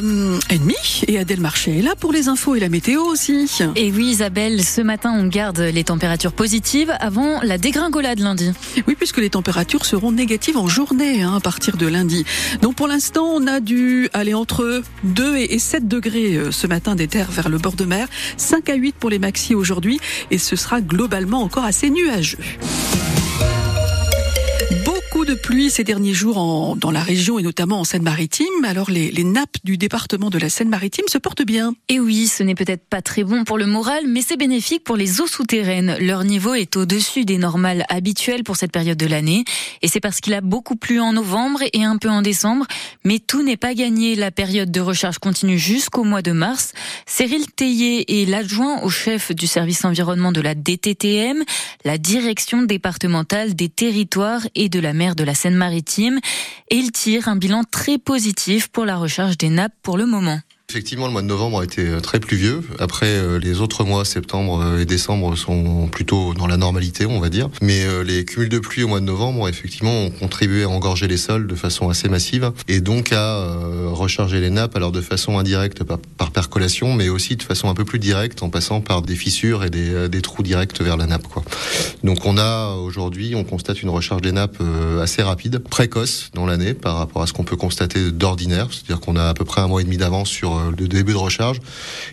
9h30 et Adèle Marché est là pour les infos et la météo aussi. Et oui Isabelle, ce matin on garde les températures positives avant la dégringolade lundi. Oui, puisque les températures seront négatives en journée hein, à partir de lundi. Donc pour l'instant, on a dû aller entre 2 et 7 degrés euh, ce matin des terres vers le bord de mer, 5 à 8 pour les maxi aujourd'hui et ce sera globalement encore assez nuageux de pluie ces derniers jours en, dans la région et notamment en Seine-Maritime. Alors les, les, nappes du département de la Seine-Maritime se portent bien. Et oui, ce n'est peut-être pas très bon pour le moral, mais c'est bénéfique pour les eaux souterraines. Leur niveau est au-dessus des normales habituelles pour cette période de l'année. Et c'est parce qu'il a beaucoup plu en novembre et un peu en décembre. Mais tout n'est pas gagné. La période de recharge continue jusqu'au mois de mars. Cyril Théier est l'adjoint au chef du service environnement de la DTTM, la direction départementale des territoires et de la mer de la Seine-Maritime et il tire un bilan très positif pour la recharge des nappes pour le moment. Effectivement, le mois de novembre a été euh, très pluvieux. Après, euh, les autres mois, septembre euh, et décembre, sont plutôt dans la normalité, on va dire. Mais les cumuls de pluie au mois de novembre, effectivement, ont contribué à engorger les sols de façon assez massive et donc à recharger les nappes, alors de façon indirecte par, percolation, mais aussi de façon un peu plus directe en passant par des fissures et des, des trous directs vers la nappe. Quoi. Donc on a aujourd'hui, on constate une recharge des nappes assez rapide, précoce dans l'année par rapport à ce qu'on peut constater d'ordinaire, c'est-à-dire qu'on a à peu près un mois et demi d'avance sur euh, le début de recharge.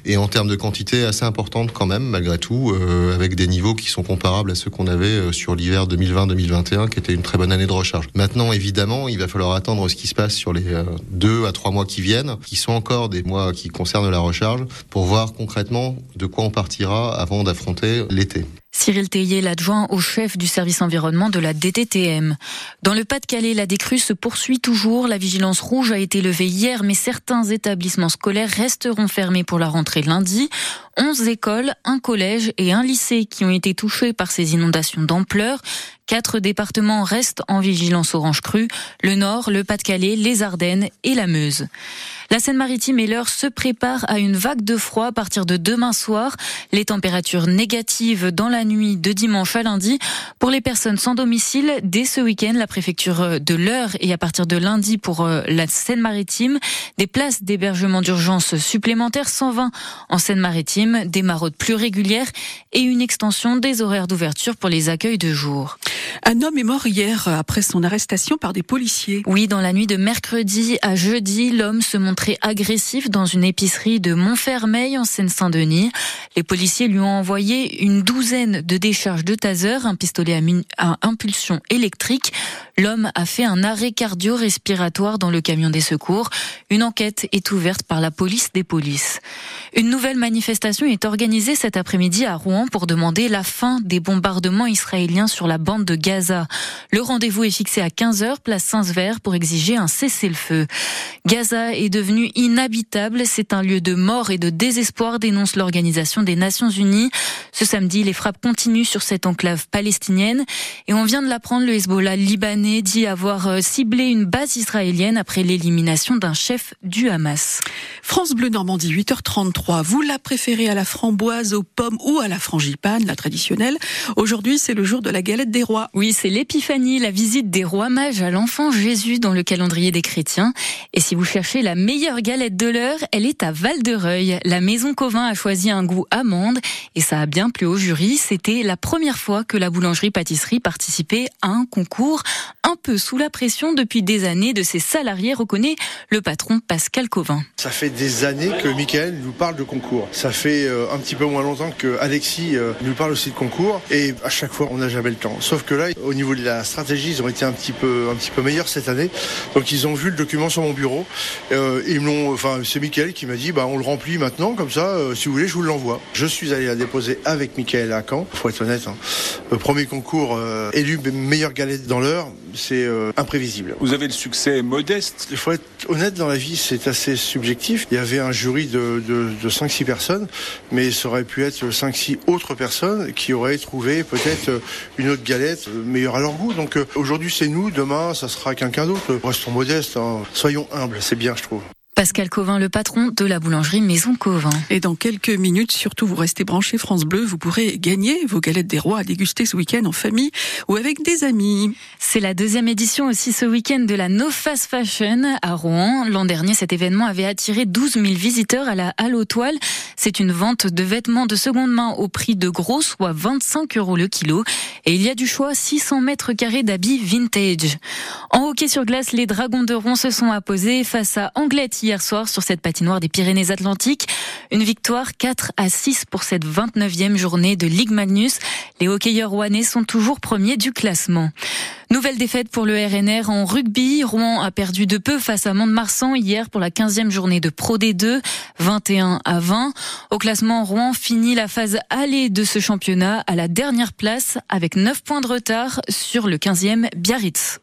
Et en termes de quantité, assez importante quand même, malgré tout, euh, avec des niveaux qui sont comparables à ceux qu'on avait euh, sur l'hiver 2020-2021, qui était une très bonne année de recharge. Maintenant, évidemment, il va falloir attendre ce qui se passe sur les deux à trois mois qui viennent, qui sont encore des mois qui concernent la recharge, pour voir concrètement de quoi on partira avant d'affronter l'été. Cyril Théier, l'adjoint au chef du service environnement de la DTTM. Dans le Pas-de-Calais, la décrue se poursuit toujours. La vigilance rouge a été levée hier, mais certains établissements scolaires resteront fermés pour la rentrée lundi. 11 écoles, un collège et un lycée qui ont été touchés par ces inondations d'ampleur. Quatre départements restent en vigilance orange crue, le Nord, le Pas-de-Calais, les Ardennes et la Meuse. La Seine-Maritime et l'Eure se préparent à une vague de froid à partir de demain soir. Les températures négatives dans la nuit de dimanche à lundi. Pour les personnes sans domicile, dès ce week-end, la préfecture de l'Eure et à partir de lundi pour euh, la Seine-Maritime, des places d'hébergement d'urgence supplémentaires 120 en Seine-Maritime, des maraudes plus régulières et une extension des horaires d'ouverture pour les accueils de jour. Un homme est mort hier après son arrestation par des policiers. Oui, dans la nuit de mercredi à jeudi, l'homme se montrait agressif dans une épicerie de Montfermeil en Seine-Saint-Denis. Les policiers lui ont envoyé une douzaine de décharges de taser, un pistolet à, impulsion électrique. L'homme a fait un arrêt cardio-respiratoire dans le camion des secours. Une enquête est ouverte par la police des polices. Une nouvelle manifestation est organisée cet après-midi à Rouen pour demander la fin des bombardements israéliens sur la bande de Gaza. Le rendez-vous est fixé à 15h, place Saint-Sever, pour exiger un cessez-le-feu. Gaza est devenu inhabitable. C'est un lieu de mort et de désespoir, dénonce l'Organisation des Nations Unies. Ce samedi, les frappes continuent sur cette enclave palestinienne. Et on vient de l'apprendre, le Hezbollah libanais dit avoir euh, ciblé une base israélienne après l'élimination d'un chef du Hamas. France Bleu Normandie, 8h33. Vous la préférez à la framboise, aux pommes ou à la frangipane, la traditionnelle. Aujourd'hui, c'est le jour de la galette des rois. Oui, c'est l'épiphanie, la visite des rois mages à l'enfant Jésus dans le calendrier des chrétiens. Et si vous cherchez la meilleure galette de l'heure, elle est à Val-de-Reuil. La maison Covin a choisi un goût amande et ça a bien plu au jury. C'était la première fois que la boulangerie-pâtisserie participait à un concours un peu sous la pression depuis des années de ses salariés, reconnaît le patron Pascal Covin. Ça fait des années que Michael nous parle de concours. Ça fait euh, un petit peu moins longtemps que Alexis euh, nous parle aussi de concours et à chaque fois on n'a jamais le temps. Sauf que là, au niveau de la stratégie, ils ont été un petit peu, un petit peu meilleurs cette année. Donc ils ont vu le document sur mon bureau. Euh, ils m'ont, enfin c'est Michael qui m'a dit, bah on le remplit maintenant, comme ça, si vous voulez, je vous l'envoie. Je suis allé la déposer avec Michael à Caen. Faut être honnête. Hein. Le premier concours élu meilleure galette dans l'heure c'est euh, imprévisible. Vous avez le succès modeste Il faut être honnête dans la vie, c'est assez subjectif. Il y avait un jury de, de, de 5-6 personnes, mais ça aurait pu être 5-6 autres personnes qui auraient trouvé peut-être une autre galette meilleure à leur goût. Donc euh, aujourd'hui c'est nous, demain ça sera quelqu'un d'autre. Restons modestes, hein. soyons humbles, c'est bien je trouve. Pascal Covin, le patron de la boulangerie Maison Covin. Et dans quelques minutes, surtout, vous restez branchés France Bleu, vous pourrez gagner vos galettes des rois à déguster ce week-end en famille ou avec des amis. C'est la deuxième édition aussi ce week-end de la No Fast Fashion à Rouen. L'an dernier, cet événement avait attiré 12 000 visiteurs à la Halle aux Toiles. C'est une vente de vêtements de seconde main au prix de gros, soit 25 euros le kilo. Et il y a du choix 600 mètres carrés d'habits vintage. En hockey sur glace, les Dragons de Rouen se sont apposés face à Anglette hier soir sur cette patinoire des Pyrénées-Atlantiques. Une victoire 4 à 6 pour cette 29e journée de Ligue Magnus. Les hockeyeurs rouennais sont toujours premiers du classement. Nouvelle défaite pour le RNR en rugby. Rouen a perdu de peu face à Mont-de-Marsan hier pour la 15e journée de Pro D2, 21 à 20. Au classement, Rouen finit la phase allée de ce championnat à la dernière place avec 9 points de retard sur le 15e Biarritz.